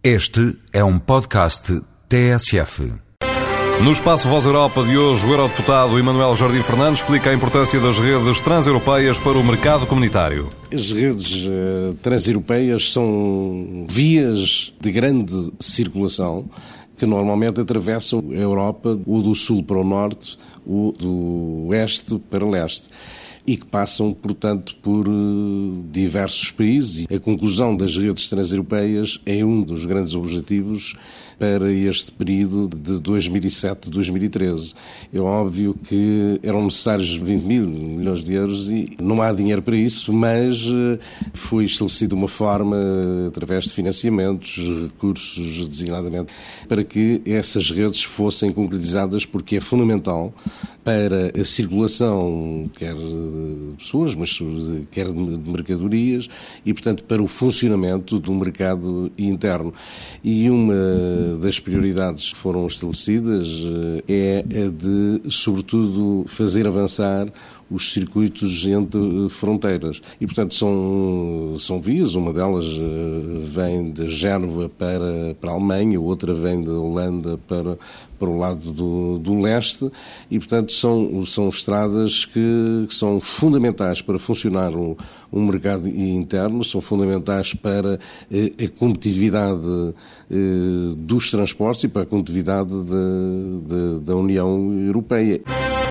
Este é um podcast TSF. No Espaço Voz Europa de hoje, o Eurodeputado Emanuel Jardim Fernandes explica a importância das redes transeuropeias para o mercado comunitário. As redes uh, transeuropeias são vias de grande circulação que normalmente atravessam a Europa, o do sul para o norte, o do oeste para o leste e que passam, portanto, por eh, diversos países. A conclusão das redes transeuropeias é um dos grandes objetivos para este período de 2007-2013. É óbvio que eram necessários 20 mil milhões de euros e não há dinheiro para isso, mas eh, foi estabelecida uma forma, através de financiamentos, recursos designadamente, para que essas redes fossem concretizadas, porque é fundamental para a circulação, quer de pessoas, mas quer de mercadorias, e, portanto, para o funcionamento do mercado interno. E uma das prioridades que foram estabelecidas eh, é a de, sobretudo, fazer avançar os circuitos entre fronteiras. E, portanto, são, são vias, uma delas eh, vem de Génova para, para a Alemanha, outra vem de Holanda para, para o lado do, do leste, e, portanto, são, são estradas que, que são fundamentais para funcionar um, um mercado interno, são fundamentais para eh, a competitividade eh, dos transportes e para a competitividade de, de, da União Europeia.